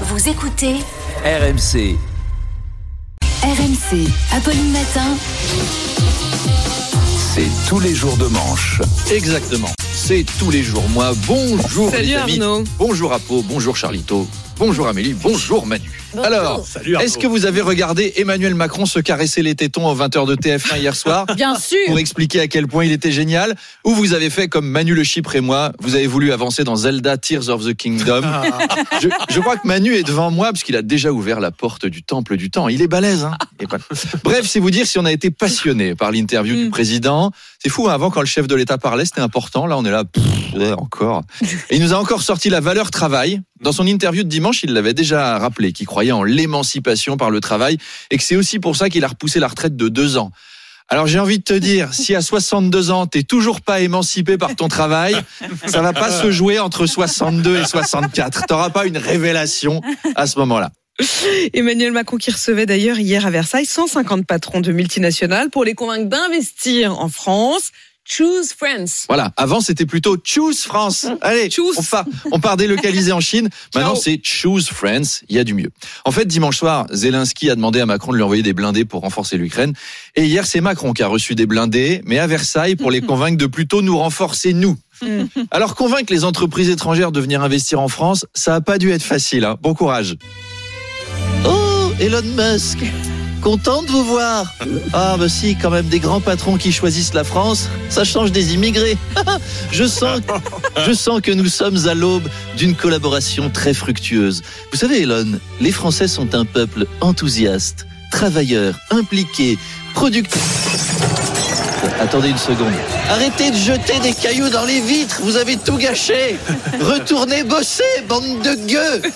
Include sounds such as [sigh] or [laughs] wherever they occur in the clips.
Vous écoutez RMC. RMC. Apolline Matin. C'est tous les jours de manche. Exactement. C'est tous les jours. Moi, bonjour Salut les amis. Arnaud. Bonjour Apo, bonjour Charlito, bonjour Amélie, bonjour Manu. Alors, est-ce que vous avez regardé Emmanuel Macron se caresser les tétons aux 20h de TF1 hier soir [laughs] Bien sûr. pour expliquer à quel point il était génial Ou vous avez fait comme Manu le Chypre et moi, vous avez voulu avancer dans Zelda Tears of the Kingdom [laughs] je, je crois que Manu est devant moi parce qu'il a déjà ouvert la porte du temple du temps. Il est balèze. Hein pas- [laughs] Bref, c'est vous dire si on a été passionné par l'interview du Mm. président. C'est fou, hein, avant quand le chef de l'État parlait, c'était important. Là, on est là, pff, ouais, encore. Et il nous a encore sorti la valeur travail. Dans son interview de dimanche, il l'avait déjà rappelé, qu'il croyait en l'émancipation par le travail et que c'est aussi pour ça qu'il a repoussé la retraite de deux ans. Alors j'ai envie de te dire, si à 62 ans, t'es toujours pas émancipé par ton travail, ça va pas se jouer entre 62 et 64. T'auras pas une révélation à ce moment-là. Emmanuel Macron qui recevait d'ailleurs hier à Versailles 150 patrons de multinationales pour les convaincre d'investir en France. Choose France. Voilà. Avant, c'était plutôt Choose France. Allez, Choose. on part, on part délocaliser en Chine. [laughs] Maintenant, c'est Choose France. Il y a du mieux. En fait, dimanche soir, Zelensky a demandé à Macron de lui envoyer des blindés pour renforcer l'Ukraine. Et hier, c'est Macron qui a reçu des blindés, mais à Versailles pour les convaincre de plutôt nous renforcer nous. Alors, convaincre les entreprises étrangères de venir investir en France, ça a pas dû être facile. Hein. Bon courage. Oh, Elon Musk. Content de vous voir. Ah, bah si, quand même, des grands patrons qui choisissent la France, ça change des immigrés. [laughs] je, sens, que nous sommes à l'aube d'une collaboration très fructueuse. Vous savez, Elon, les Français sont un peuple enthousiaste, travailleur, impliqué, productif. Attendez une seconde. Arrêtez de jeter des cailloux dans les vitres, vous avez tout gâché. Retournez bosser, bande de gueux.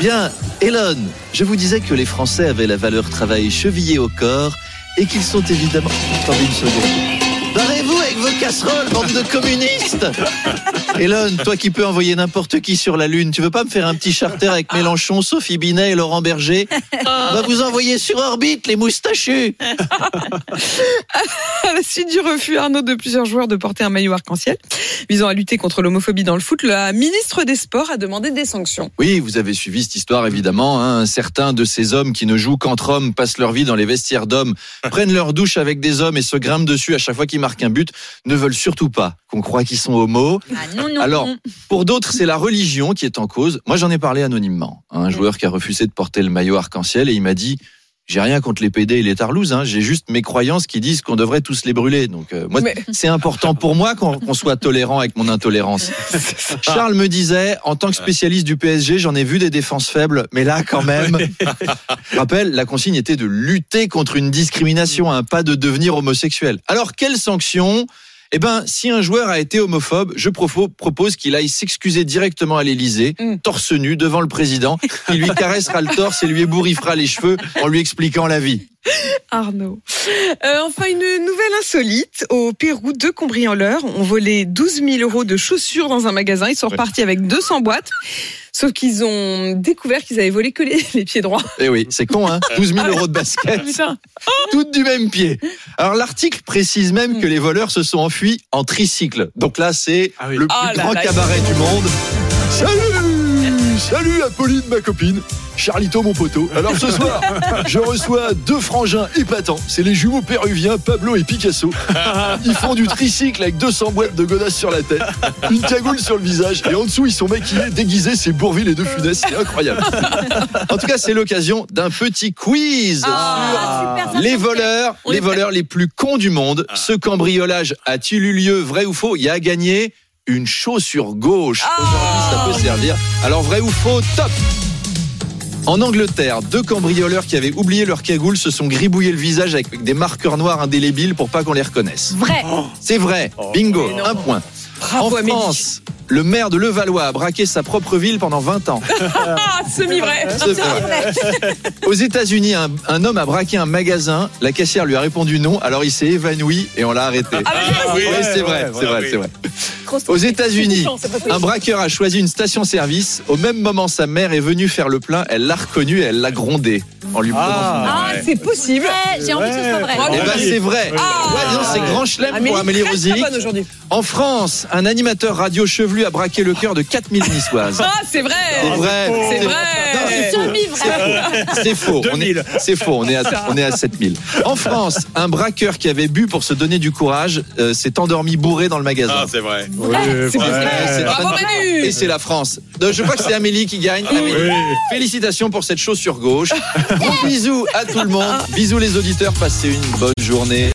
Bien, Elon, je vous disais que les Français avaient la valeur travail chevillée au corps et qu'ils sont évidemment. Attendez une seconde. Barrez-vous avec vos casseroles, bande de communistes [laughs] Elon, toi qui peux envoyer n'importe qui sur la Lune, tu veux pas me faire un petit charter avec Mélenchon, Sophie Binet et Laurent Berger [laughs] On va vous envoyer sur orbite, les moustachus [laughs] À la suite du refus, Arnaud, de plusieurs joueurs de porter un maillot arc-en-ciel visant à lutter contre l'homophobie dans le foot, la ministre des Sports a demandé des sanctions. Oui, vous avez suivi cette histoire évidemment. Hein. Certains de ces hommes qui ne jouent qu'entre hommes passent leur vie dans les vestiaires d'hommes, prennent leur douche avec des hommes et se grimpent dessus à chaque fois qu'ils marquent un but, ne veulent surtout pas qu'on croit qu'ils sont homos. Alors, pour d'autres, c'est la religion qui est en cause. Moi, j'en ai parlé anonymement. à Un joueur qui a refusé de porter le maillot arc-en-ciel et il m'a dit j'ai rien contre les PD et les tarlouses, hein. j'ai juste mes croyances qui disent qu'on devrait tous les brûler. Donc euh, moi, Mais- c'est important pour moi qu'on soit tolérant avec mon intolérance. [laughs] Charles me disait, en tant que spécialiste du PSG, j'en ai vu des défenses faibles, mais là quand [laughs] même, je rappelle, la consigne était de lutter contre une discrimination, un pas de devenir homosexuel. Alors quelle sanction eh ben, si un joueur a été homophobe, je propose qu'il aille s'excuser directement à l'Élysée, Mm. torse nu, devant le président, qui lui caressera le torse et lui ébouriffera les cheveux en lui expliquant la vie. Arnaud. Euh, enfin, une nouvelle insolite. Au Pérou, deux cambrioleurs ont volé 12 000 euros de chaussures dans un magasin. Ils sont repartis avec 200 boîtes. Sauf qu'ils ont découvert qu'ils avaient volé que les, [laughs] les pieds droits. Eh oui, c'est con, hein [laughs] 12 000 euros de basket, Putain. [laughs] toutes du même pied. Alors l'article précise même que les voleurs se sont enfuis en tricycle. Donc là, c'est Ah oui. le plus Ah là grand là. cabaret du monde. Salut Salut Apolline, ma copine. Charlito, mon poteau. Alors ce soir, je reçois deux frangins épatants. C'est les jumeaux péruviens Pablo et Picasso. Ils font du tricycle avec 200 boîtes de godasses sur la tête, une cagoule sur le visage, et en dessous, ils sont maquillés, déguisés, c'est Bourville et De Funès. C'est incroyable. En tout cas, c'est l'occasion d'un petit quiz sur les voleurs, les voleurs les plus cons du monde. Ce cambriolage a-t-il eu lieu, vrai ou faux? Il y a gagné une chaussure gauche. Aujourd'hui, ça peut servir. Alors, vrai ou faux? Top en Angleterre, deux cambrioleurs qui avaient oublié leur cagoule se sont gribouillés le visage avec des marqueurs noirs indélébiles pour pas qu'on les reconnaisse. Vrai. C'est vrai. Bingo. Un point. Bravo, en Amélie. France, le maire de Levallois a braqué sa propre ville pendant 20 ans. Ah, semi-vrai. Aux États-Unis, un, un homme a braqué un magasin. La caissière lui a répondu non, alors il s'est évanoui et on l'a arrêté. Ah, Oui, ouais, c'est vrai, c'est vrai, oui. c'est vrai. Aux. États-Unis, un braqueur a choisi une station-service. Au même moment, sa mère est venue faire le plein. Elle l'a reconnu et elle l'a grondé en lui prenant son Ah, ouais. c'est possible. J'ai envie que ce soit vrai. Eh ben c'est vrai. Ah. Ouais, c'est grand chelem pour Amélie aujourd'hui. En France, un animateur radio chevelu a braqué le cœur de 4000 niçoises. Ah, c'est vrai. C'est vrai. C'est vrai. C'est C'est faux. On est, 2000. c'est faux. On est à, on est à 7000. En France, un braqueur qui avait bu pour se donner du courage euh, s'est endormi bourré dans le magasin. Ah, c'est vrai. Oui, Bravo Manu Et c'est la France. Donc, je crois que c'est Amélie qui gagne. Amélie, Oui. Félicitations pour cette chaussure gauche. Gros [laughs] bisous à tout le monde. Bisous les auditeurs. Passez une bonne journée.